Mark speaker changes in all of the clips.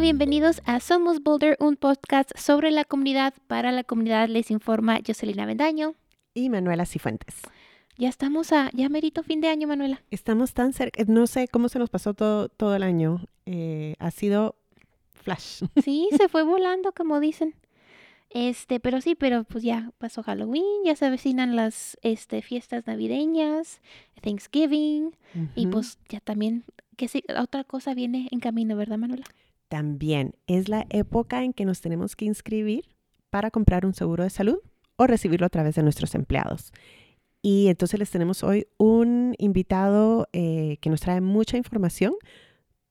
Speaker 1: Bienvenidos a Somos Boulder, un podcast sobre la comunidad. Para la comunidad les informa Jocelyn Vendaño
Speaker 2: y Manuela Cifuentes.
Speaker 1: Ya estamos a, ya merito fin de año, Manuela.
Speaker 2: Estamos tan cerca, no sé cómo se nos pasó todo, todo el año. Eh, ha sido flash.
Speaker 1: Sí, se fue volando, como dicen. Este, pero sí, pero pues ya pasó Halloween, ya se avecinan las este, fiestas navideñas, Thanksgiving, y pues ya también, que sí, otra cosa viene en camino, ¿verdad, Manuela?
Speaker 2: También es la época en que nos tenemos que inscribir para comprar un seguro de salud o recibirlo a través de nuestros empleados. Y entonces les tenemos hoy un invitado eh, que nos trae mucha información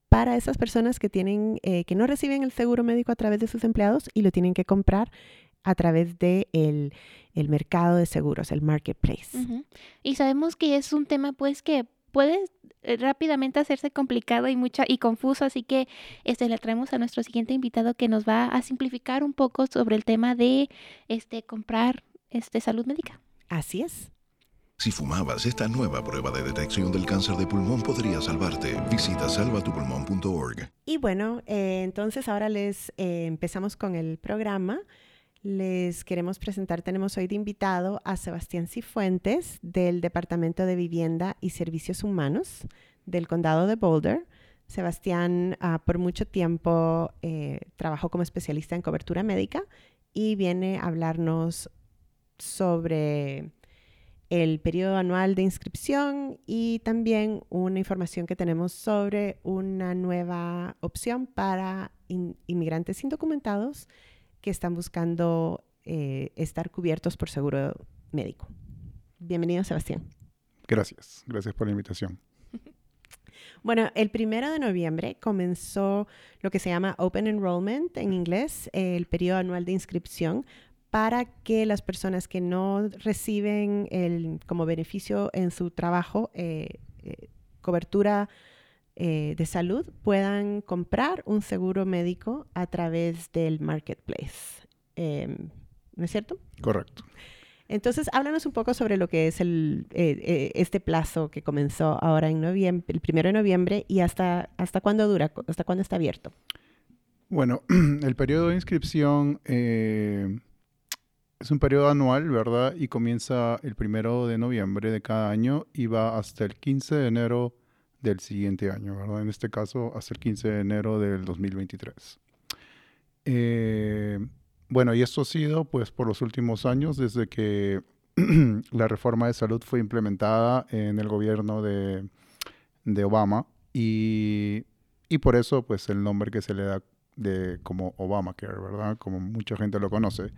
Speaker 2: para esas personas que tienen, eh, que no reciben el seguro médico a través de sus empleados y lo tienen que comprar a través de el, mercado de seguros, el marketplace.
Speaker 1: Y sabemos que es un tema pues que puede eh, rápidamente hacerse complicado y mucha y confuso, así que este le traemos a nuestro siguiente invitado que nos va a simplificar un poco sobre el tema de este comprar este salud médica.
Speaker 2: Así es.
Speaker 3: Si fumabas, esta nueva prueba de detección del cáncer de pulmón podría salvarte. Visita salvatupulmón.org.
Speaker 2: Y bueno, eh, entonces ahora les eh, empezamos con el programa. Les queremos presentar, tenemos hoy de invitado a Sebastián Cifuentes del Departamento de Vivienda y Servicios Humanos del Condado de Boulder. Sebastián ah, por mucho tiempo eh, trabajó como especialista en cobertura médica y viene a hablarnos sobre el periodo anual de inscripción y también una información que tenemos sobre una nueva opción para inmigrantes indocumentados que están buscando eh, estar cubiertos por seguro médico. Bienvenido, Sebastián.
Speaker 4: Gracias, gracias por la invitación.
Speaker 2: Bueno, el primero de noviembre comenzó lo que se llama Open Enrollment en inglés, el periodo anual de inscripción para que las personas que no reciben el, como beneficio en su trabajo eh, eh, cobertura eh, de salud puedan comprar un seguro médico a través del marketplace. Em, ¿No es cierto?
Speaker 4: Correcto.
Speaker 2: Entonces, háblanos un poco sobre lo que es el, este plazo que comenzó ahora en noviembre, el primero de noviembre, y hasta, hasta cuándo dura, hasta cuándo está abierto.
Speaker 4: Bueno, el periodo de inscripción es un periodo anual, ¿verdad? Y comienza el primero de noviembre de cada año y va hasta el 15 de enero del siguiente año, ¿verdad? En este caso, hasta el 15 de enero del 2023. Eh, bueno, y esto ha sido, pues, por los últimos años, desde que la reforma de salud fue implementada en el gobierno de, Obama y, y, por eso, pues, el nombre que se le da de como Obamacare, ¿verdad? Como mucha gente lo conoce.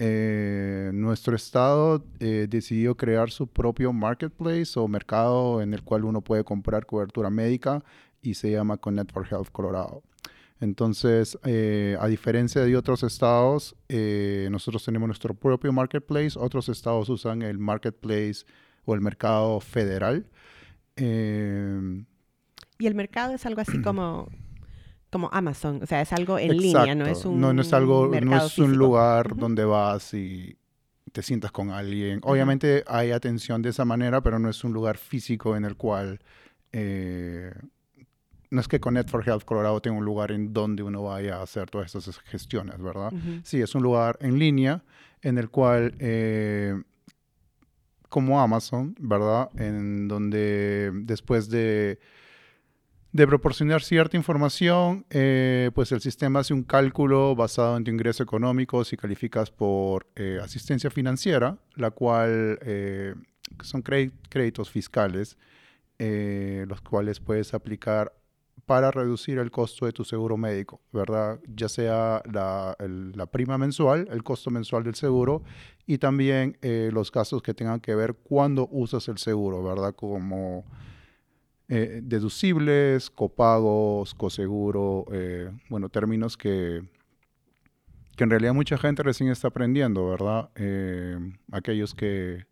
Speaker 4: Eh, nuestro estado eh, decidió crear su propio marketplace o mercado en el cual uno puede comprar cobertura médica y se llama Connect for Health Colorado. Entonces, eh, a diferencia de otros estados, nosotros tenemos nuestro propio marketplace, otros estados usan el marketplace o el mercado federal.
Speaker 2: y el mercado es algo así como como Amazon, o sea, es algo en línea, no es un
Speaker 4: no, no es algo, no es un lugar donde vas y te sientas con alguien. Obviamente hay atención de esa manera, pero no es un lugar físico en el cual eh, no es que Connect for Health Colorado tenga un lugar en donde uno vaya a hacer todas esas gestiones, ¿verdad? Sí, es un lugar en línea en el cual, eh, como Amazon, ¿verdad? En donde después de de proporcionar cierta información, eh, pues el sistema hace un cálculo basado en tu ingreso económico si calificas por eh, asistencia financiera, la cual eh, son créditos fiscales, los cuales puedes aplicar para reducir el costo de tu seguro médico, ¿verdad? Ya sea la, la prima mensual, el costo mensual del seguro y también los gastos que tengan que ver cuando usas el seguro, ¿verdad? Como eh, deducibles, copagos, coseguro, eh, bueno, términos que, que en realidad mucha gente recién está aprendiendo, ¿verdad? Eh, aquellos que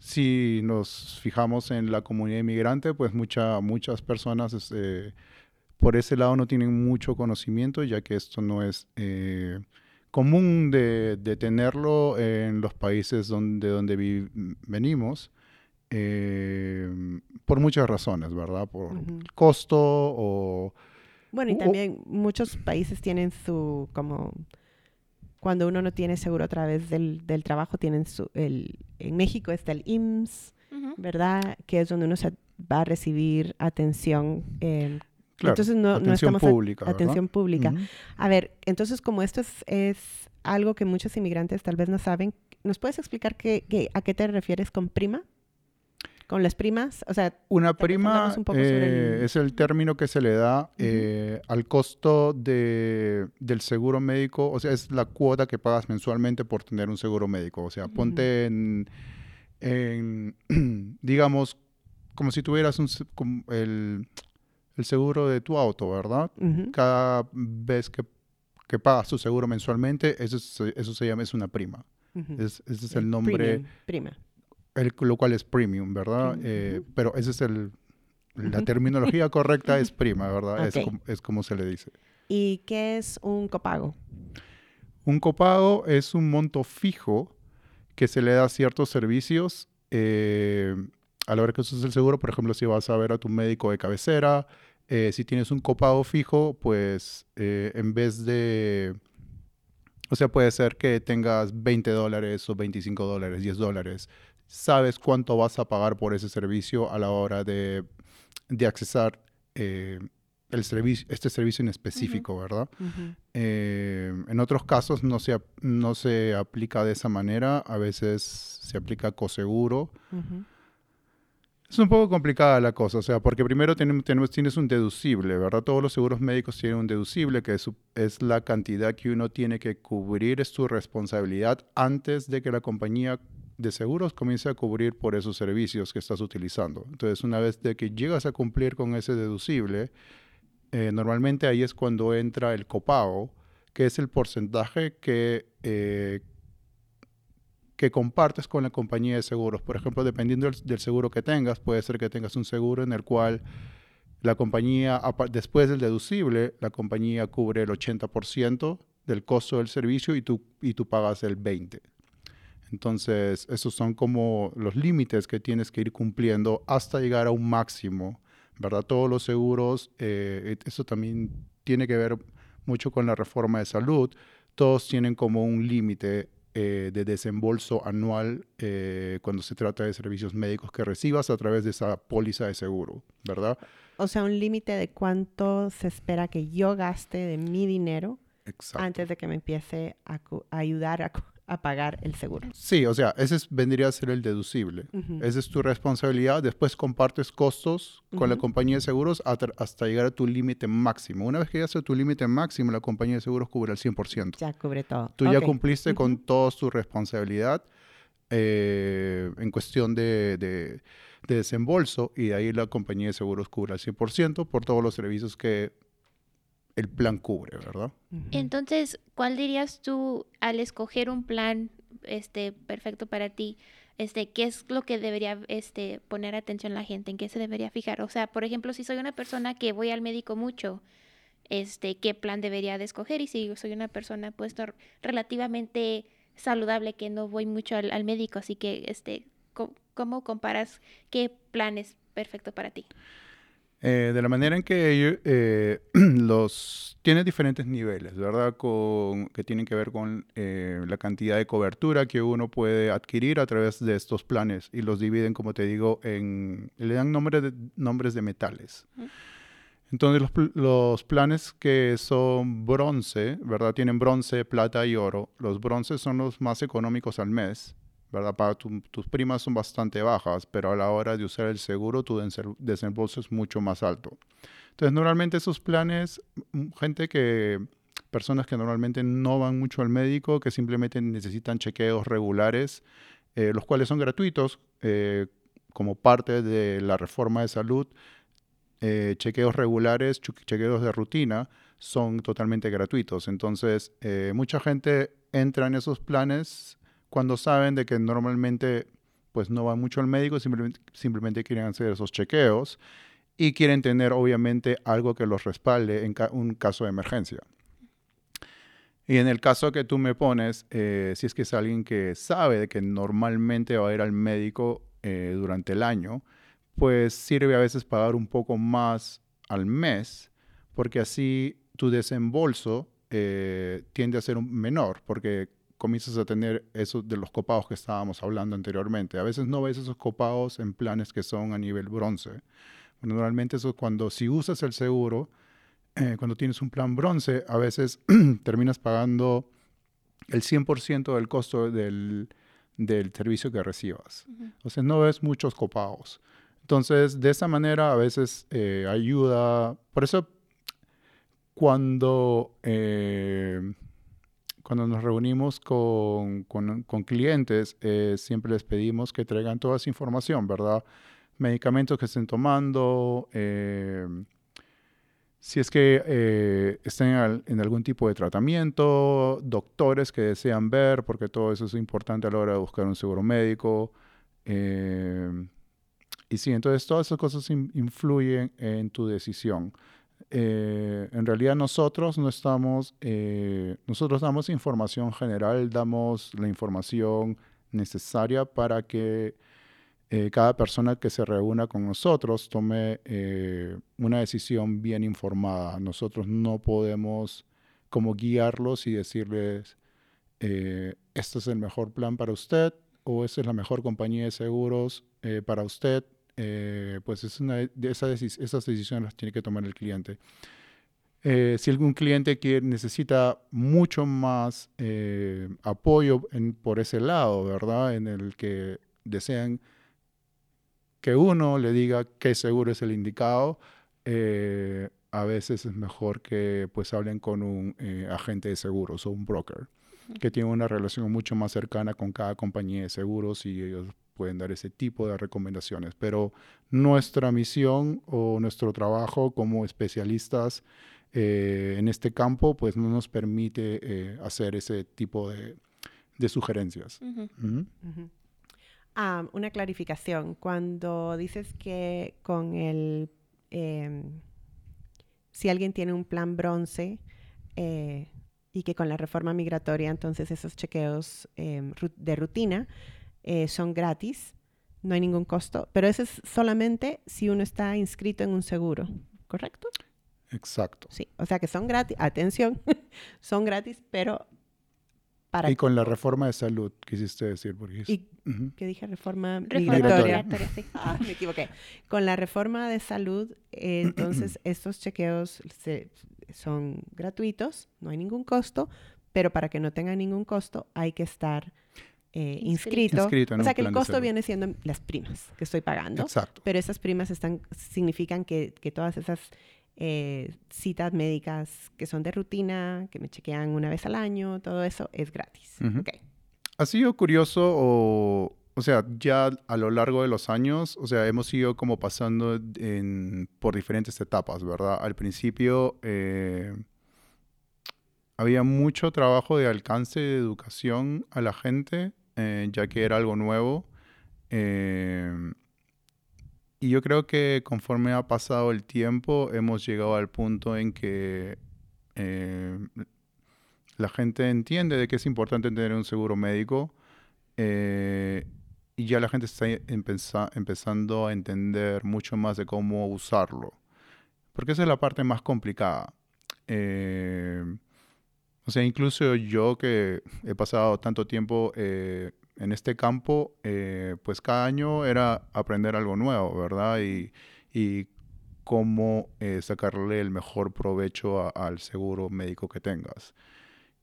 Speaker 4: si nos fijamos en la comunidad inmigrante, pues mucha, muchas personas este, por ese lado no tienen mucho conocimiento, ya que esto no es común de, de, tenerlo en los países donde, donde venimos. Eh, por muchas razones, ¿verdad? Por costo o
Speaker 2: Bueno, y también muchos países tienen su, como, cuando uno no tiene seguro a través del, del trabajo, tienen su, el, en México está el IMSS, ¿verdad? Que es donde uno se va a recibir atención. Eh, entonces no,
Speaker 4: atención
Speaker 2: estamos
Speaker 4: pública,
Speaker 2: atención pública. A ver, entonces como esto es, es, algo que muchos inmigrantes tal vez no saben, ¿nos puedes explicar qué, a qué te refieres con prima? Con las primas? O sea,
Speaker 4: una prima eh, es el término que se le da eh, al costo de, del seguro médico, o sea, es la cuota que pagas mensualmente por tener un seguro médico. O sea, ponte en, digamos, como si tuvieras un, el, el, seguro de tu auto, ¿verdad? Cada vez que, que, pagas tu seguro mensualmente, eso, eso se llama, es una prima. ese es el, nombre.
Speaker 2: prima
Speaker 4: lo cual es premium, ¿verdad? Eh, pero esa es el, la terminología correcta es prima, ¿verdad? Es, como, se le dice.
Speaker 2: ¿Y qué es un copago?
Speaker 4: Un copago es un monto fijo que se le da a ciertos servicios eh, a la hora que usas el seguro. Por ejemplo, si vas a ver a tu médico de cabecera, eh, si tienes un copago fijo, pues en vez de... O sea, puede ser que tengas 20 dólares o 25 dólares, 10 dólares sabes cuánto vas a pagar por ese servicio a la hora de, de accesar eh, el servicio, este servicio en específico, ¿verdad? Eh, en otros casos no se, no se aplica de esa manera, a veces se aplica coseguro. Es un poco complicada la cosa, o sea, porque primero tenemos, tienes un deducible, ¿verdad? Todos los seguros médicos tienen un deducible, que es, es la cantidad que uno tiene que cubrir, es su responsabilidad antes de que la compañía de seguros comienza a cubrir por esos servicios que estás utilizando. Entonces, una vez de que llegas a cumplir con ese deducible, eh, normalmente ahí es cuando entra el copago, que es el porcentaje que, eh, que compartes con la compañía de seguros. Por ejemplo, dependiendo del, seguro que tengas, puede ser que tengas un seguro en el cual la compañía, después del deducible, la compañía cubre el 80% del costo del servicio y tú, y tú pagas el 20%. Entonces, esos son como los límites que tienes que ir cumpliendo hasta llegar a un máximo, ¿verdad? Todos los seguros, eh, eso también tiene que ver mucho con la reforma de salud, todos tienen como un límite eh, de desembolso anual eh, cuando se trata de servicios médicos que recibas a través de esa póliza de seguro, ¿verdad?
Speaker 2: O sea, un límite de cuánto se espera que yo gaste de mi dinero antes de que me empiece a, a ayudar a, a pagar el seguro.
Speaker 4: Sí, o sea, ese vendría a ser el deducible. Esa es tu responsabilidad. Después compartes costos con la compañía de seguros hasta, llegar a tu límite máximo. Una vez que llegas a tu límite máximo, la compañía de seguros cubre el 100%.
Speaker 2: Ya cubre todo.
Speaker 4: Tú ya cumpliste con toda tu responsabilidad eh, en cuestión de, de, desembolso y de ahí la compañía de seguros cubre el 100% por todos los servicios que el plan cubre, ¿verdad?
Speaker 1: Entonces, ¿cuál dirías tú al escoger un plan este perfecto para ti? Este, ¿qué es lo que debería este poner atención la gente? ¿En qué se debería fijar? O sea, por ejemplo, si soy una persona que voy al médico mucho, este, ¿qué plan debería de escoger? Y si soy una persona pues relativamente saludable que no voy mucho al, al médico, así que este, ¿cómo comparas qué plan es perfecto para ti?
Speaker 4: Eh, de la manera en que eh, los tiene diferentes niveles, ¿verdad? Con, que tienen que ver con eh, la cantidad de cobertura que uno puede adquirir a través de estos planes y los dividen, como te digo, en le dan nombres de, nombres de metales. Entonces los, los, planes que son bronce, ¿verdad? Tienen bronce, plata y oro. Los bronces son los más económicos al mes ¿verdad? Para tus primas son bastante bajas, pero a la hora de usar el seguro tu desembolso es mucho más alto. Entonces, normalmente esos planes, mm, gente que, personas que normalmente no van mucho al médico, que simplemente necesitan chequeos regulares, eh, los cuales son gratuitos eh, como parte de la reforma de salud, eh, chequeos regulares, chequeos de rutina, son totalmente gratuitos. Entonces, mucha gente entra en esos planes cuando saben de que normalmente pues no van mucho al médico, simplemente, simplemente quieren hacer esos chequeos y quieren tener obviamente algo que los respalde en un caso de emergencia. Y en el caso que tú me pones, eh, si es que es alguien que sabe de que normalmente va a ir al médico eh, durante el año, pues sirve a veces pagar un poco más al mes porque así tu desembolso eh, tiende a ser un menor, porque comienzas a tener eso de los copagos que estábamos hablando anteriormente. A veces no ves esos copagos en planes que son a nivel bronce. normalmente eso es cuando si usas el seguro, eh, cuando tienes un plan bronce, a veces terminas pagando el 100% del costo del, del, servicio que recibas. O sea, no ves muchos copagos. Entonces, de esa manera a veces eh, ayuda. Por eso, cuando, eh, cuando nos reunimos con, con, clientes, siempre les pedimos que traigan toda esa información, ¿verdad? Medicamentos que estén tomando, si es que eh, estén en algún tipo de tratamiento, doctores que desean ver, porque todo eso es importante a la hora de buscar un seguro médico. Eh, y sí, entonces todas esas cosas influyen en tu decisión. Eh, en realidad nosotros no estamos, nosotros damos información general, damos la información necesaria para que eh, cada persona que se reúna con nosotros tome eh, una decisión bien informada. Nosotros no podemos como guiarlos y decirles, eh, este es el mejor plan para usted o esta es la mejor compañía de seguros para usted. Pues es una de esas decisiones las tiene que tomar el cliente. si algún cliente quiere, necesita mucho más apoyo por ese lado, ¿verdad? En el que desean que uno le diga qué seguro es el indicado, eh, a veces es mejor que pues hablen con un eh, agente de seguros o un broker que tiene una relación mucho más cercana con cada compañía de seguros y ellos pueden dar ese tipo de recomendaciones. Pero nuestra misión o nuestro trabajo como especialistas eh, en este campo pues no nos permite hacer ese tipo de, sugerencias
Speaker 2: una clarificación. Cuando dices que con el... Em, si alguien tiene un plan bronce eh, y que con la reforma migratoria entonces esos chequeos em, de rutina eh, son gratis, no hay ningún costo, pero eso es solamente si uno está inscrito en un seguro, ¿correcto?
Speaker 4: Exacto.
Speaker 2: Sí, o sea que son gratis, atención, son gratis, pero
Speaker 4: y con la reforma de salud, quisiste decir, porque...
Speaker 2: Y, ¿Qué dije? Reforma, migratoria. Ah, me equivoqué. Con la reforma de salud, entonces estos chequeos son gratuitos, no hay ningún costo, pero para que no tengan ningún costo hay que estar eh, inscrito. o sea que el costo viene siendo las primas que estoy pagando. Exacto. Pero esas primas están, significan que, que todas esas eh, citas médicas que son de rutina, que me chequean una vez al año, todo eso es gratis.
Speaker 4: ¿Ha sido curioso o, o sea, ya a lo largo de los años, o sea, hemos ido como pasando por diferentes etapas, ¿verdad? Al principio eh, había mucho trabajo de alcance de educación a la gente, eh, ya que era algo nuevo. Y yo creo que conforme ha pasado el tiempo, hemos llegado al punto en que eh, la gente entiende de que es importante tener un seguro médico eh, y ya la gente está empezando a entender mucho más de cómo usarlo. Porque esa es la parte más complicada. Eh, o sea, incluso yo que he pasado tanto tiempo en este campo, eh, pues cada año era aprender algo nuevo, ¿verdad? Y, cómo eh, sacarle el mejor provecho al seguro médico que tengas.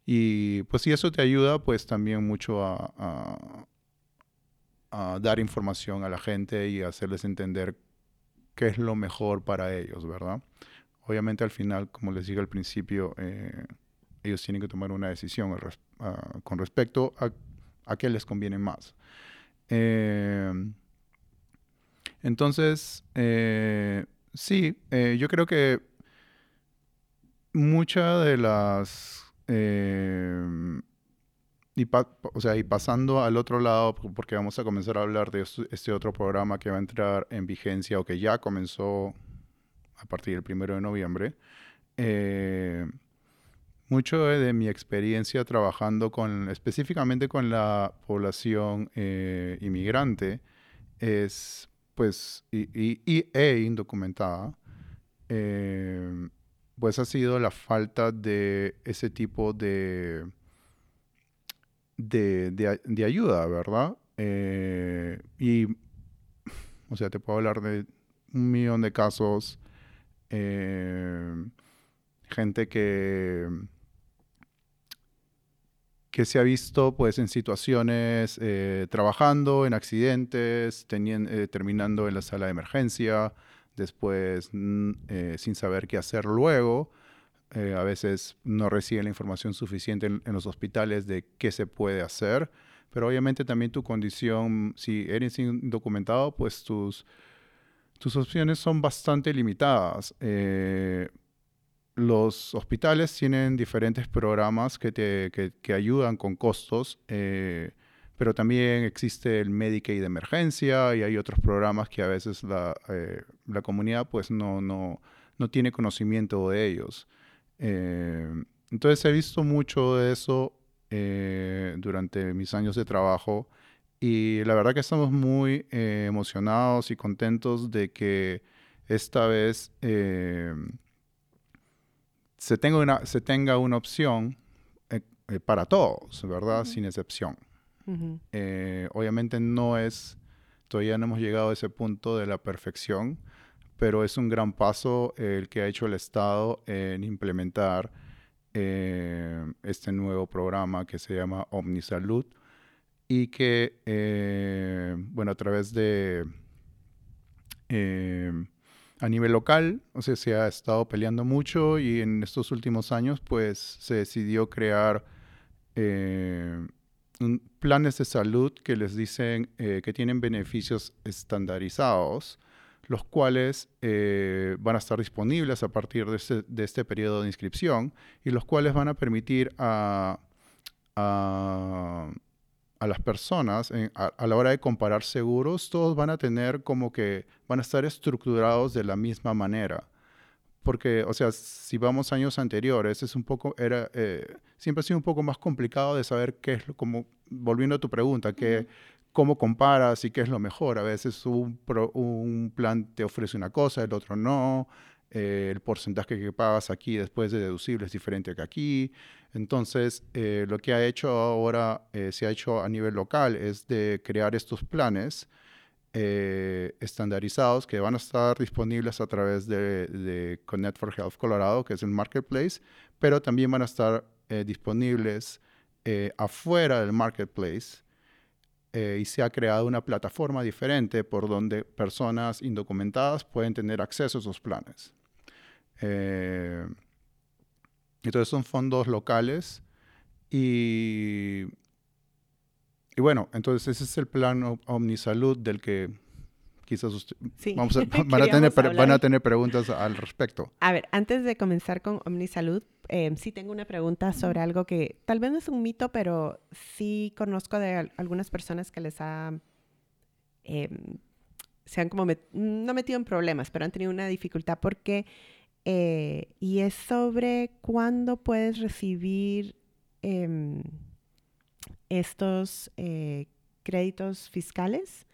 Speaker 4: Y pues si eso te ayuda, pues también mucho a, dar información a la gente y hacerles entender qué es lo mejor para ellos, ¿verdad? Obviamente al final, como les dije al principio, eh, ellos tienen que tomar una decisión con respecto a a qué les conviene más. Eh, entonces, eh, sí, eh, yo creo que muchas de las... Y, o sea, y pasando al otro lado, porque vamos a comenzar a hablar de este otro programa que va a entrar en vigencia o que ya comenzó a partir del primero de noviembre. Mucho de mi experiencia trabajando con, específicamente con la población eh, inmigrante, es, pues, y, e indocumentada, eh, pues ha sido la falta de ese tipo de, de, ayuda, ¿verdad? Eh, y, o sea, te puedo hablar de un millón de casos, gente que que se ha visto pues en situaciones eh, trabajando en accidentes, terminando en la sala de emergencia, después mm, sin saber qué hacer luego, eh, a veces no reciben la información suficiente en, los hospitales de qué se puede hacer, pero obviamente también tu condición, si eres indocumentado, pues tus, tus opciones son bastante limitadas. Eh, los hospitales tienen diferentes programas que, te, que, ayudan con costos, eh, pero también existe el Medicaid de emergencia y hay otros programas que a veces la, la comunidad pues no, no, no tiene conocimiento de ellos. Eh, entonces he visto mucho de eso eh, durante mis años de trabajo y la verdad que estamos muy eh, emocionados y contentos de que esta vez se, tenga una, se tenga una opción para todos, ¿verdad? Sin excepción. obviamente no es, todavía no hemos llegado a ese punto de la perfección, pero es un gran paso el que ha hecho el Estado en implementar eh, este nuevo programa que se llama OmniSalud y que, eh, bueno, a través de, eh, a nivel local, o sea, se ha estado peleando mucho y en estos últimos años, pues, se decidió crear planes de salud que les dicen que tienen beneficios estandarizados los cuales eh, van a estar disponibles a partir de este, de este, periodo de inscripción y los cuales van a permitir a, las personas a, la hora de comparar seguros, todos van a tener como que van a estar estructurados de la misma manera. Porque, o sea, si vamos a años anteriores, es un poco, era, eh, siempre ha sido un poco más complicado de saber qué es, como, volviendo a tu pregunta, qué, cómo comparas y qué es lo mejor. A veces un, un plan te ofrece una cosa, el otro no. Eh, el porcentaje que pagas aquí después de deducible es diferente que aquí. Entonces, eh, lo que ha hecho ahora, eh, se ha hecho a nivel local, es de crear estos planes estandarizados que van a estar disponibles a través de, Connect for Health Colorado, que es el marketplace, pero también van a estar disponibles afuera del marketplace y se ha creado una plataforma diferente por donde personas indocumentadas pueden tener acceso a esos planes. Eh, entonces son fondos locales y, y bueno, entonces ese es el plan Omnisalud del que quizás vamos van, a tener, van a tener preguntas al respecto.
Speaker 2: A ver, antes de comenzar con Omnisalud, eh, sí tengo una pregunta sobre algo que tal vez no es un mito, pero sí conozco de algunas personas que les ha... Em, se han como no metido en problemas, pero han tenido una dificultad porque... Eh, y es sobre cuándo puedes recibir em, estos eh, créditos fiscales.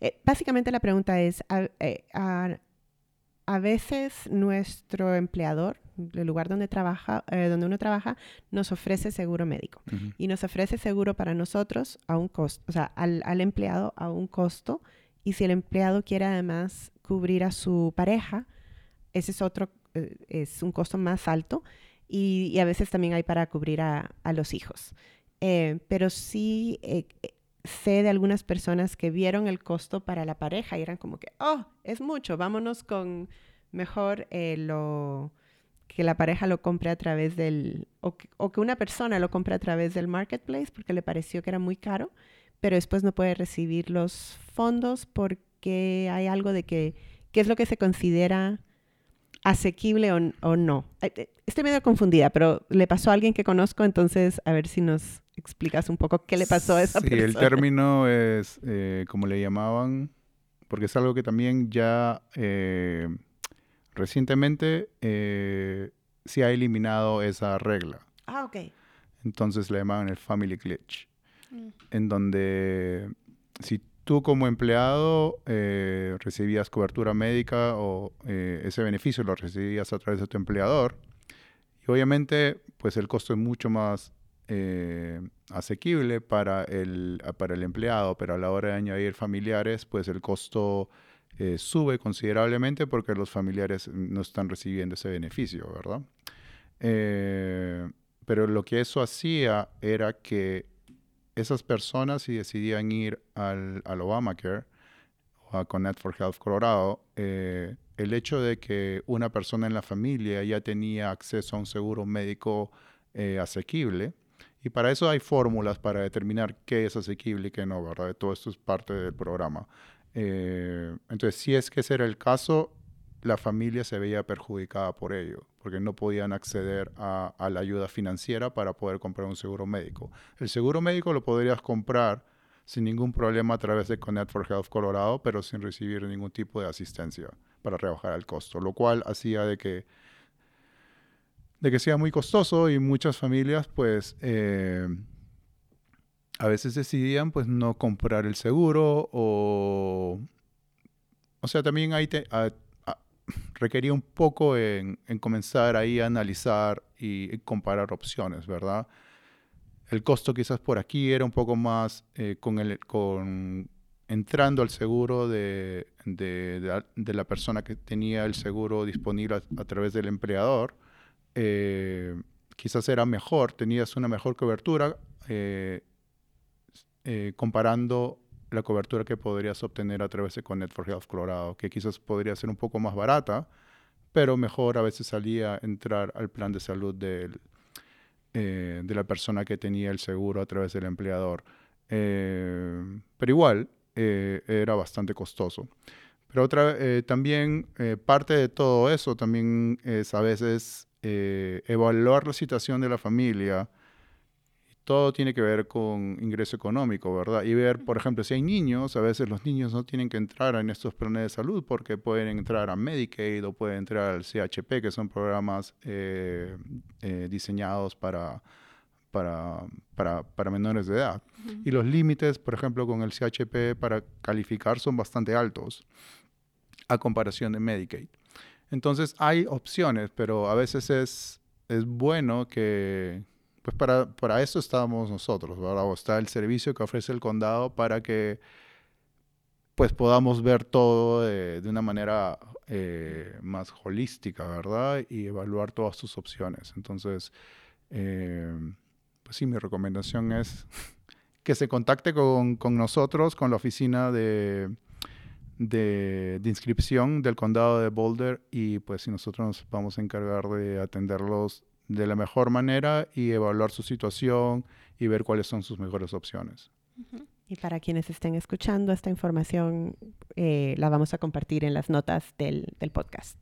Speaker 2: Eh, básicamente la pregunta es, eh, a, veces nuestro empleador, el lugar donde, trabaja, eh, donde uno trabaja, nos ofrece seguro médico y nos ofrece seguro para nosotros a un costo, o sea, al, al empleado a un costo. Y si el empleado quiere además cubrir a su pareja, ese es otro, es un costo más alto y, a veces también hay para cubrir a, los hijos. pero sí sé de algunas personas que vieron el costo para la pareja y eran como que, oh, es mucho, vámonos con mejor eh, lo que la pareja lo compre a través del, o que, o que, una persona lo compre a través del marketplace porque le pareció que era muy caro, pero después no puede recibir los fondos porque hay algo de que, ¿qué es lo que se considera asequible o, o no? Eh, estoy medio confundida, pero le pasó a alguien que conozco, entonces a ver si nos explicas un poco qué le pasó a esa persona.
Speaker 4: Sí, el término es, eh, como le llamaban, porque es algo que también ya eh, recientemente eh, se ha eliminado esa regla.
Speaker 2: Ah, ok.
Speaker 4: Entonces le llamaban el family glitch, mm. en donde si tú como empleado eh, recibías cobertura médica o eh, ese beneficio lo recibías a través de tu empleador. Y obviamente, pues el costo es mucho más eh, asequible para el, para el empleado, pero a la hora de añadir familiares, pues el costo sube considerablemente porque los familiares no están recibiendo ese beneficio, ¿verdad? pero lo que eso hacía era que esas personas si decidían ir al, Obamacare o a Connect for Health Colorado, eh, el hecho de que una persona en la familia ya tenía acceso a un seguro médico eh, asequible, y para eso hay fórmulas para determinar qué es asequible y qué no, ¿verdad? Todo esto es parte del programa. Eh, entonces, si es que ese era el caso, la familia se veía perjudicada por ello, porque no podían acceder a, la ayuda financiera para poder comprar un seguro médico. El seguro médico lo podrías comprar sin ningún problema a través de Connect for Health Colorado, pero sin recibir ningún tipo de asistencia para rebajar el costo, lo cual hacía de que de que sea muy costoso y muchas familias pues eh, a veces decidían pues no comprar el seguro o o sea también hay requería un poco en, comenzar ahí a analizar y, comparar opciones, ¿verdad? El costo quizás por aquí era un poco más eh, con, el, con entrando al seguro de, la persona que tenía el seguro disponible a, través del empleador. Eh, quizás era mejor, tenías una mejor cobertura eh, comparando la cobertura que podrías obtener a través de Connect for Health Colorado, que quizás podría ser un poco más barata, pero mejor a veces salía entrar al plan de salud del, eh, de la persona que tenía el seguro a través del empleador. Eh, pero igual eh, era bastante costoso. Pero otra, también parte de todo eso también es a veces evaluar la situación de la familia todo tiene que ver con ingreso económico, ¿verdad? Y ver, por ejemplo, si hay niños, a veces los niños no tienen que entrar en estos planes de salud porque pueden entrar a Medicaid o pueden entrar al CHP, que son programas eh, eh, diseñados para, para, para, menores de edad. Y los límites, por ejemplo, con el CHP para calificar son bastante altos a comparación de Medicaid. Entonces hay opciones, pero a veces es, es bueno que pues para, para eso estamos nosotros, ¿verdad? O está el servicio que ofrece el condado para que pues podamos ver todo de, una manera eh, más holística, ¿verdad? Y evaluar todas sus opciones. Entonces, eh, pues sí, mi recomendación es que se contacte con, con nosotros, con la oficina de, de, de, inscripción del condado de Boulder y pues si nosotros nos vamos a encargar de atenderlos de la mejor manera y evaluar su situación y ver cuáles son sus mejores opciones.
Speaker 2: Y para quienes estén escuchando esta información, eh, la vamos a compartir en las notas del, podcast.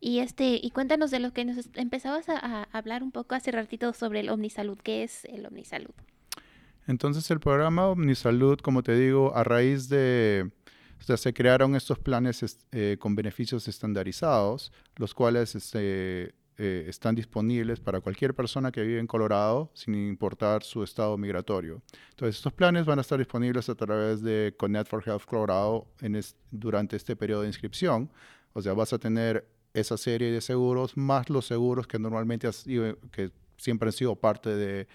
Speaker 1: Y este, y cuéntanos de lo que nos empezabas a, hablar un poco hace ratito sobre el Omnisalud. ¿Qué es el Omnisalud?
Speaker 4: Entonces el programa Omnisalud, como te digo, a raíz de, o sea, se crearon estos planes eh, con beneficios estandarizados, los cuales este, eh, están disponibles para cualquier persona que vive en Colorado, sin importar su estado migratorio. Entonces, estos planes van a estar disponibles a través de Connect for Health Colorado durante este periodo de inscripción. O sea, vas a tener esa serie de seguros más los seguros que normalmente que siempre han sido parte de,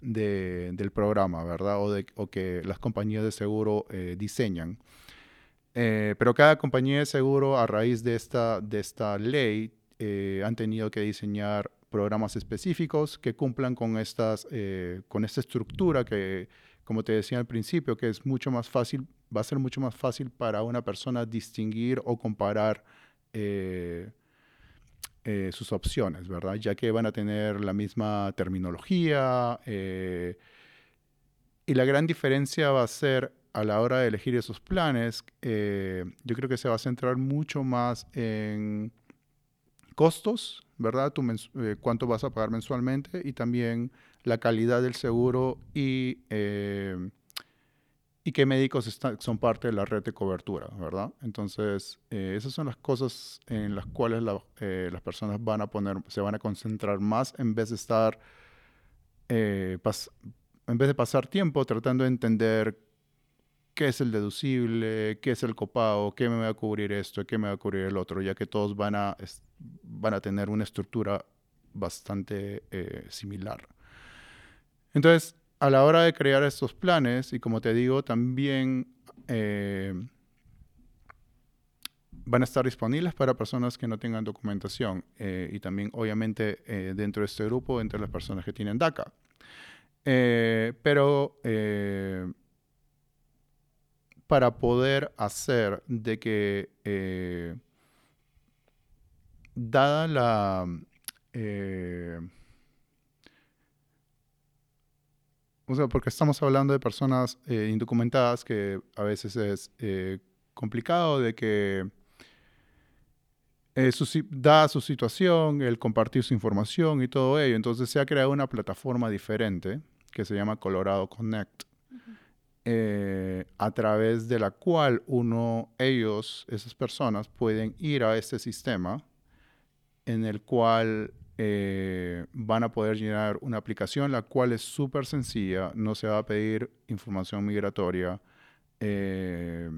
Speaker 4: del programa, ¿verdad? O, de, o, que las compañías de seguro eh, diseñan. Eh, pero cada compañía de seguro, a raíz de esta, de esta ley, eh, han tenido que diseñar programas específicos que cumplan con, estas, eh, con esta estructura que, como te decía al principio, que es mucho más fácil, va a ser mucho más fácil para una persona distinguir o comparar eh, sus opciones, ¿verdad? Ya que van a tener la misma terminología y la gran diferencia va a ser a la hora de elegir esos planes, yo creo que se va a centrar mucho más en costos, ¿verdad? Eh, cuánto vas a pagar mensualmente y también la calidad del seguro y, eh, y qué médicos son parte de la red de cobertura, ¿verdad? Entonces, eh, esas son las cosas en las cuales las personas van a poner, se van a concentrar más en vez de estar, en vez de pasar tiempo tratando de entender qué es el deducible, qué es el copago, qué me va a cubrir esto, qué me va a cubrir el otro, ya que todos van a, van a tener una estructura bastante eh, similar. Entonces, a la hora de crear estos planes, y como te digo, también eh, van a estar disponibles para personas que no tengan documentación eh, y también, obviamente, dentro de este grupo, entre las personas que tienen DACA. pero para poder hacer de que, dada la, eh, o sea, porque estamos hablando de personas eh, indocumentadas que a veces es eh, complicado de que da su situación, el compartir su información y todo ello. Entonces se ha creado una plataforma diferente que se llama Colorado Connect, a través de la cual uno, ellos, esas personas, pueden ir a este sistema en el cual eh, van a poder llenar una aplicación, la cual es súper sencilla, no se va a pedir información migratoria. Eh,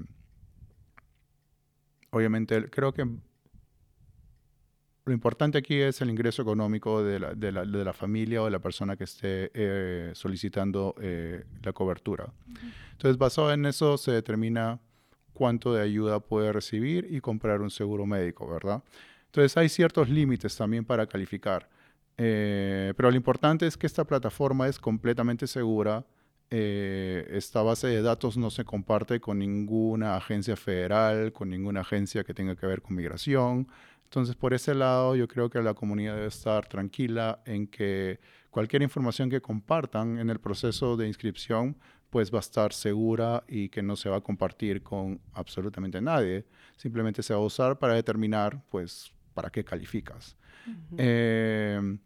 Speaker 4: obviamente, creo que lo importante aquí es el ingreso económico de la, familia o de la persona que esté eh, solicitando la cobertura. Entonces, basado en eso, se determina cuánto de ayuda puede recibir y comprar un seguro médico, ¿verdad? Entonces hay ciertos límites también para calificar. Eh, pero lo importante es que esta plataforma es completamente segura. Eh, esta base de datos no se comparte con ninguna agencia federal, con ninguna agencia que tenga que ver con migración. Entonces, por ese lado, yo creo que la comunidad debe estar tranquila en que cualquier información que compartan en el proceso de inscripción, pues va a estar segura y que no se va a compartir con absolutamente nadie. Simplemente se va a usar para determinar, pues, para qué calificas. Em,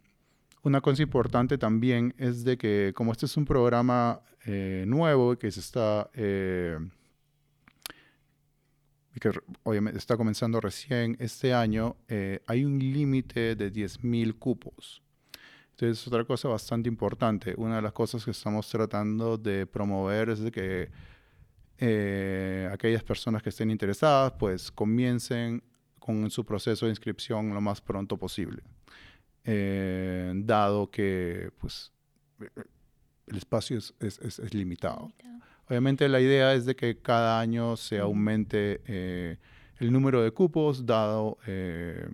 Speaker 4: una cosa importante también es de que como este es un programa eh, nuevo que se está eh, que obviamente está comenzando recién este año, eh, hay un límite de 10.000 cupos. Entonces, otra cosa bastante importante. Una de las cosas que estamos tratando de promover es de que aquellas personas que estén interesadas, pues comiencen con su proceso de inscripción lo más pronto posible, eh, dado que pues, el espacio es, limitado. Obviamente la idea es de que cada año se aumente eh, el número de cupos, dado eh,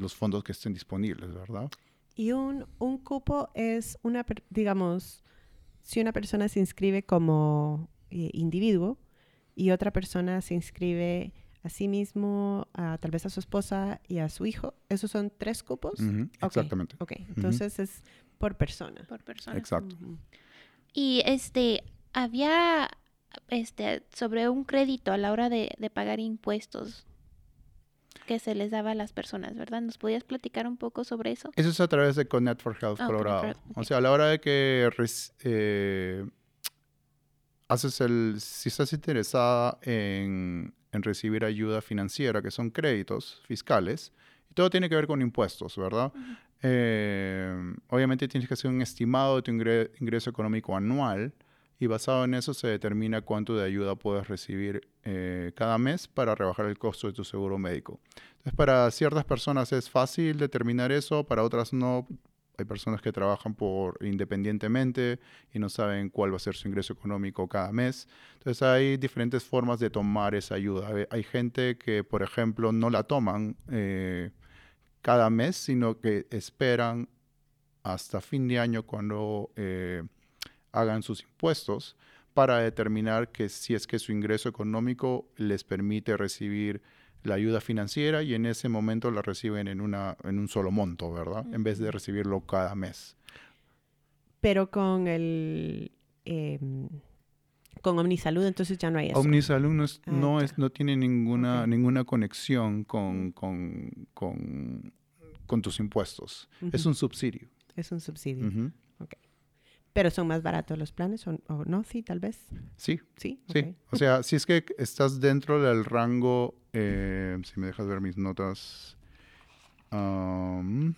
Speaker 4: los fondos que estén disponibles, ¿verdad?
Speaker 2: Y un, un cupo es una, digamos, si una persona se inscribe como individuo y otra persona se inscribe a sí mismo, a, tal vez a su esposa y a su hijo. ¿Esos son tres cupos?
Speaker 4: exactamente.
Speaker 2: Ok, entonces es por persona.
Speaker 1: Por persona.
Speaker 4: Exacto.
Speaker 1: Y este, había este, sobre un crédito a la hora de, pagar impuestos que se les daba a las personas, ¿verdad? ¿Nos podías platicar un poco sobre eso?
Speaker 4: Eso es a través de Connect for Health ah, Colorado. O sea, a la hora de que eh, haces el, si estás interesada en en recibir ayuda financiera, que son créditos fiscales, y todo tiene que ver con impuestos, ¿verdad? Eh, obviamente tienes que hacer un estimado de tu ingreso económico anual y basado en eso se determina cuánto de ayuda puedes recibir eh, cada mes para rebajar el costo de tu seguro médico. Entonces, para ciertas personas es fácil determinar eso, para otras no, hay personas que trabajan por independientemente y no saben cuál va a ser su ingreso económico cada mes. Entonces hay diferentes formas de tomar esa ayuda. Hay gente que, por ejemplo, no la toman eh, cada mes, sino que esperan hasta fin de año cuando eh, hagan sus impuestos para determinar que si es que su ingreso económico les permite recibir la ayuda financiera y en ese momento la reciben en, una, en un solo monto, ¿verdad? En vez de recibirlo cada mes.
Speaker 2: Pero con el... Em, con Omnisalud entonces ya no hay eso.
Speaker 4: Omnisalud no, ah, no, es, no tiene ninguna, ninguna conexión con, con, con, tus impuestos. Es un subsidio.
Speaker 2: Es un subsidio. ¿Pero son más baratos los planes o, no? Sí, tal vez.
Speaker 4: Sí. Sí. Sí. O sea, si es que estás dentro del rango eh, si me dejas ver mis notas. por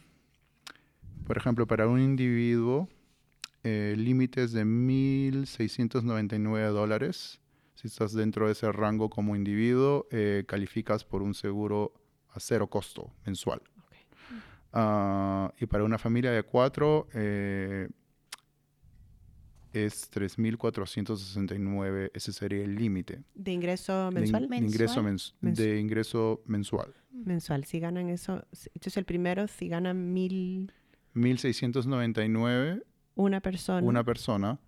Speaker 4: ejemplo, para un individuo, eh, límites de 1.699 dólares Si estás dentro de ese rango como individuo, eh, calificas por un seguro a cero costo mensual. Ah, y para una familia de cuatro eh, es 3.469, ese sería el límite.
Speaker 2: ¿De ingreso mensual?
Speaker 4: De, ingreso, de ingreso mensual.
Speaker 2: Mensual, si ganan eso, entonces el primero, si ganan mil...
Speaker 4: 1.699.
Speaker 2: Una persona.
Speaker 4: Una persona.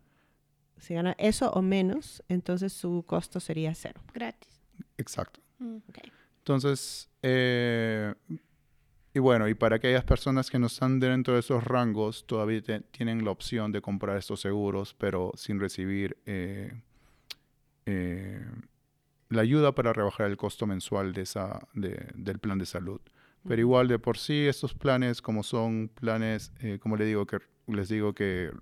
Speaker 2: Si gana eso o menos, entonces su costo sería cero.
Speaker 1: Gratis.
Speaker 4: Exacto. Mm. Entonces, eh, y bueno, y para aquellas personas que no están dentro de esos rangos, todavía tienen la opción de comprar estos seguros, pero sin recibir eh, eh, la ayuda para rebajar el costo mensual de esa, del plan de salud. Pero igual de por sí estos planes, como son planes, eh, como les digo, que les digo que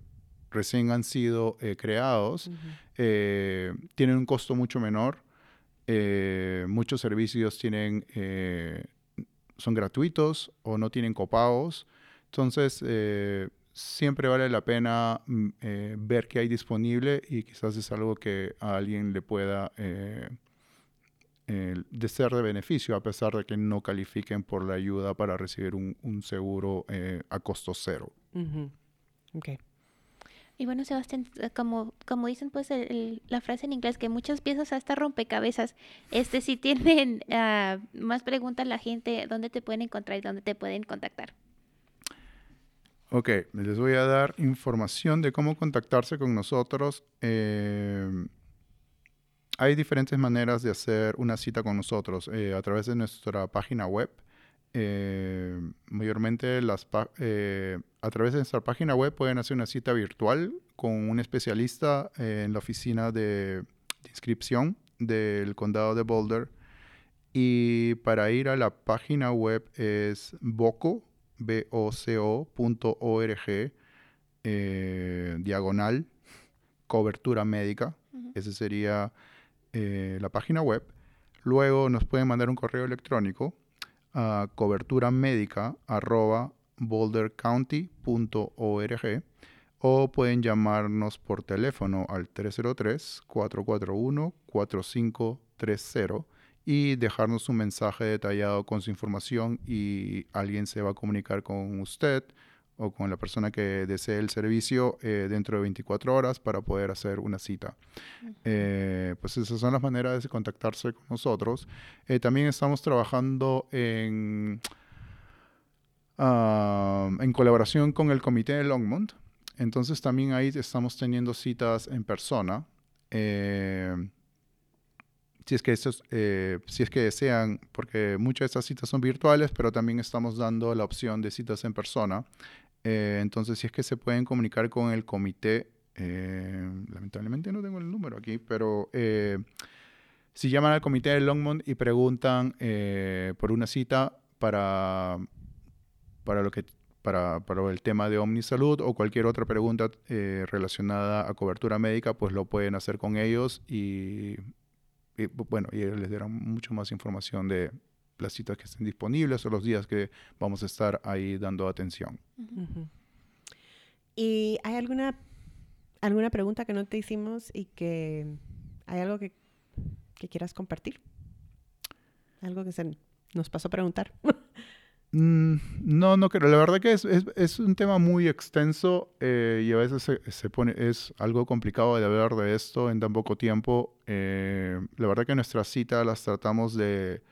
Speaker 4: recién han sido creados, tienen un costo mucho menor. muchos servicios tienen son gratuitos o no tienen copagos. Entonces, eh, siempre vale la pena mm, eh, ver qué hay disponible y quizás es algo que a alguien le pueda eh, de ser de beneficio, a pesar de que no califiquen por la ayuda para recibir un, seguro a costo cero.
Speaker 2: okay.
Speaker 1: Y bueno, Sebastián, eh, como, como dicen pues la frase en inglés, que muchas piezas hasta rompecabezas, este si tienen uh, más preguntas la gente, ¿dónde te pueden encontrar y dónde te pueden contactar?
Speaker 4: Ok, les voy a dar información de cómo contactarse con nosotros. Eh, hay diferentes maneras de hacer una cita con nosotros eh, a través de nuestra página web eh, mayormente las eh, a través de nuestra página web pueden hacer una cita virtual con un especialista eh, en la oficina de, inscripción del condado de Boulder. Y para ir a la página web es boco, b o c diagonal, cobertura médica. Esa sería la página web. Luego nos pueden mandar un correo electrónico a cobertura médica arroba bouldercounty.org o pueden llamarnos por teléfono al 303-441-4530 y dejarnos un mensaje detallado con su información y alguien se va a comunicar con usted o con la persona que desee el servicio eh, dentro de 24 horas para poder hacer una cita. Eh, pues esas son las maneras de contactarse con nosotros. Eh, también estamos trabajando en, en colaboración con el comité de Longmont. Entonces también ahí estamos teniendo citas en persona. si es, que estos, si es que desean, porque muchas de estas citas son virtuales, pero también estamos dando la opción de citas en persona. Eh, entonces, si es que se pueden comunicar con el comité, eh, lamentablemente no tengo el número aquí, pero eh, si llaman al comité de Longmont y preguntan por una cita para, para, lo que, para, para el tema de Omnisalud o cualquier otra pregunta relacionada a cobertura médica, pues lo pueden hacer con ellos y, y bueno, y les darán mucho más información de, las citas que estén disponibles o los días que vamos a estar ahí dando atención.
Speaker 2: ¿Y hay alguna, alguna pregunta que no te hicimos y que hay algo que, quieras compartir? Algo que se nos pasó a preguntar.
Speaker 4: Mm, no, no creo. La verdad que es, un tema muy extenso eh, y a veces se, pone, es algo complicado de hablar de esto en tan poco tiempo. Eh, la verdad que nuestras citas las tratamos de,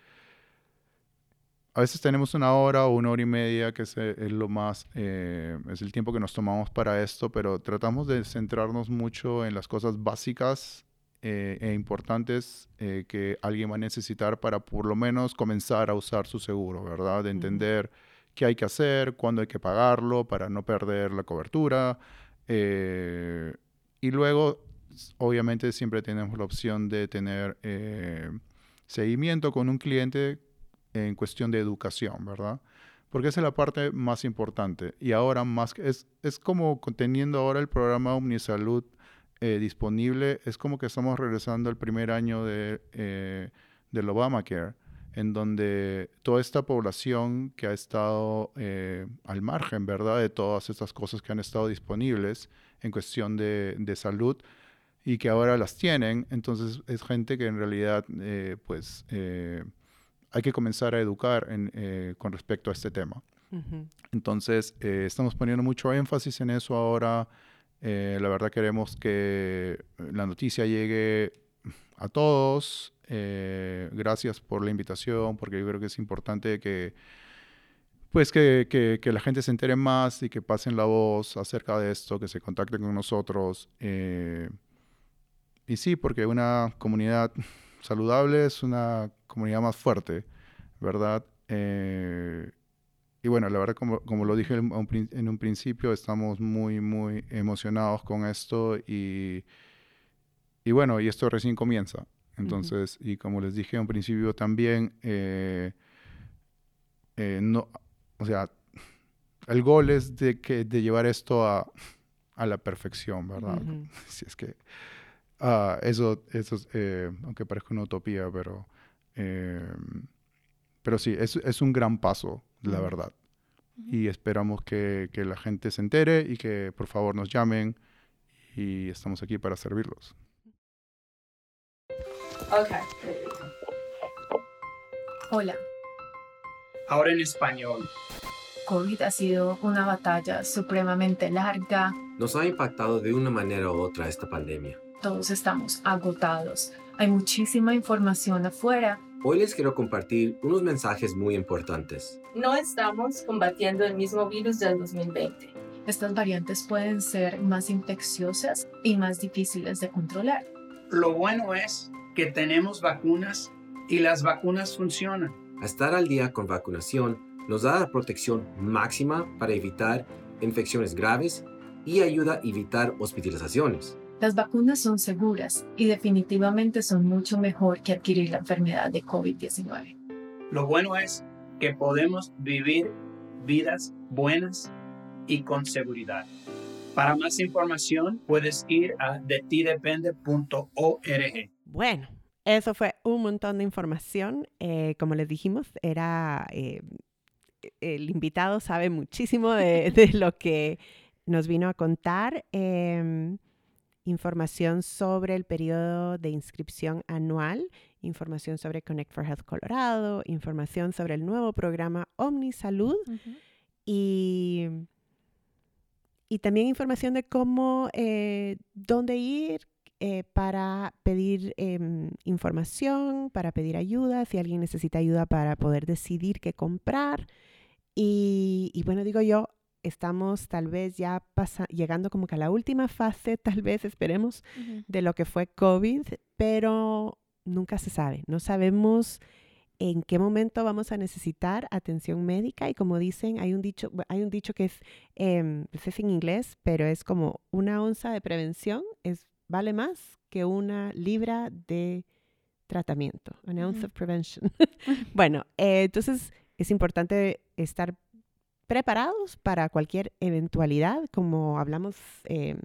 Speaker 4: a veces tenemos una hora o una hora y media, que es, eh, lo más, eh, es el tiempo que nos tomamos para esto, pero tratamos de centrarnos mucho en las cosas básicas eh, e importantes que alguien va a necesitar para por lo menos comenzar a usar su seguro, ¿verdad? De entender qué hay que hacer, cuándo hay que pagarlo para no perder la cobertura. y luego, obviamente, siempre tenemos la opción de tener seguimiento con un cliente en cuestión de educación, ¿verdad? Porque esa es la parte más importante. Y ahora más es, es como teniendo ahora el programa Omnisalud eh, disponible, es como que estamos regresando al primer año de, eh, del Obamacare, en donde toda esta población que ha estado eh, al margen, ¿verdad?, de todas estas cosas que han estado disponibles en cuestión de, de salud, y que ahora las tienen. Entonces es gente que en realidad eh, pues eh, hay que comenzar a educar en, con respecto a este tema. Entonces estamos poniendo mucho énfasis en eso ahora. la verdad queremos que la noticia llegue a todos. gracias por la invitación, porque yo creo que es importante que pues que, que, la gente se entere más y que pasen la voz acerca de esto, que se contacten con nosotros. Eh, y sí, porque una comunidad saludable es una comunidad más fuerte, ¿verdad? Eh, y bueno, la verdad, como, como lo dije en un, principio, estamos muy, muy emocionados con esto y, y bueno, y esto recién comienza. Entonces, y como les dije en un principio también, eh, no, o sea, el gol es de, que, de llevar esto a, a la perfección, ¿verdad? Si es que uh, eso, eso eh, aunque parezca una utopía, pero, eh, pero sí, es, es, un gran paso, la verdad. Y esperamos que, que, la gente se entere y que por favor nos llamen y estamos aquí para servirlos.
Speaker 5: Okay. Hola,
Speaker 6: ahora en español.
Speaker 5: COVID ha sido una batalla supremamente larga.
Speaker 7: Nos ha impactado de una manera u otra esta pandemia.
Speaker 5: Todos estamos agotados. Hay muchísima información afuera.
Speaker 7: Hoy les quiero compartir unos mensajes muy importantes.
Speaker 8: No estamos combatiendo el mismo virus del 2020.
Speaker 5: Estas variantes pueden ser más infecciosas y más difíciles de controlar.
Speaker 6: Lo bueno es que tenemos vacunas y las vacunas funcionan
Speaker 7: estar al día con vacunación nos da la protección máxima para evitar infecciones graves y ayuda a evitar hospitalizaciones.
Speaker 5: Las vacunas son seguras y definitivamente son mucho mejor que adquirir la enfermedad de COVID-19.
Speaker 6: Lo bueno es que podemos vivir vidas buenas y con seguridad. Para más información puedes ir a detidepende.org.
Speaker 2: Bueno, eso fue un montón de información. Eh, como les dijimos, era eh, el invitado sabe muchísimo de, lo que nos vino a contar. Em, información sobre el periodo de inscripción anual, información sobre Connect for Health Colorado, información sobre el nuevo programa OmniSalud y, y también información de cómo, eh, dónde ir, eh, para pedir em, información, para pedir ayuda, si alguien necesita ayuda para poder decidir qué comprar. Y, bueno, digo yo, estamos tal vez ya llegando como que a la última fase, tal vez esperemos, de lo que fue COVID, pero nunca se sabe. No sabemos en qué momento vamos a necesitar atención médica y como dicen, hay un dicho, hay un dicho que es, eh, es en inglés, pero es como una onza de prevención es vale más que una libra de tratamiento, an ounce of prevention. bueno, eh, entonces es importante estar preparados para cualquier eventualidad, como hablamos eh,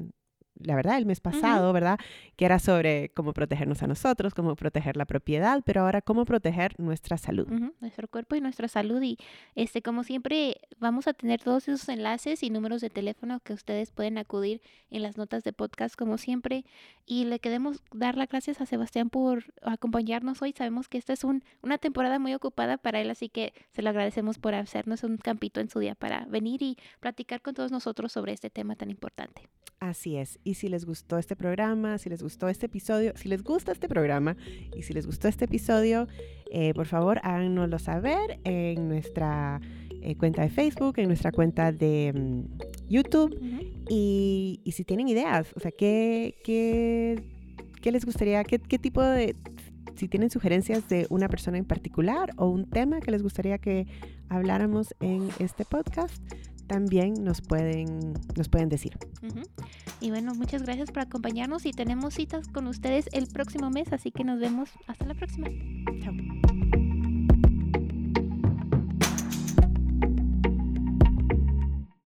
Speaker 2: la verdad, el mes pasado, ¿verdad? Que era sobre cómo protegernos a nosotros, cómo proteger la propiedad, pero ahora cómo proteger nuestra salud.
Speaker 1: Nuestro cuerpo y nuestra salud. Y este, como siempre, vamos a tener todos esos enlaces y números de teléfono que ustedes pueden acudir en las notas de podcast, como siempre. Y le queremos dar las gracias a Sebastián por acompañarnos hoy. Sabemos que esta es un, una temporada muy ocupada para él, así que se lo agradecemos por hacernos un campito en su día para venir y platicar con todos nosotros sobre este tema tan importante.
Speaker 2: Así es. Y si les gustó este programa, si les gustó este episodio, si les gusta este programa y si les gustó este episodio, eh, por favor háganoslo saber en nuestra eh, cuenta de Facebook, en nuestra cuenta de mm, YouTube. y, y, si tienen ideas, o sea, ¿qué, qué, qué les gustaría, qué, qué tipo de si tienen sugerencias de una persona en particular o un tema que les gustaría que habláramos en este podcast, también nos pueden, nos pueden decir.
Speaker 1: Y bueno, muchas gracias por acompañarnos y tenemos citas con ustedes el próximo mes, así que nos vemos hasta la próxima. Chao.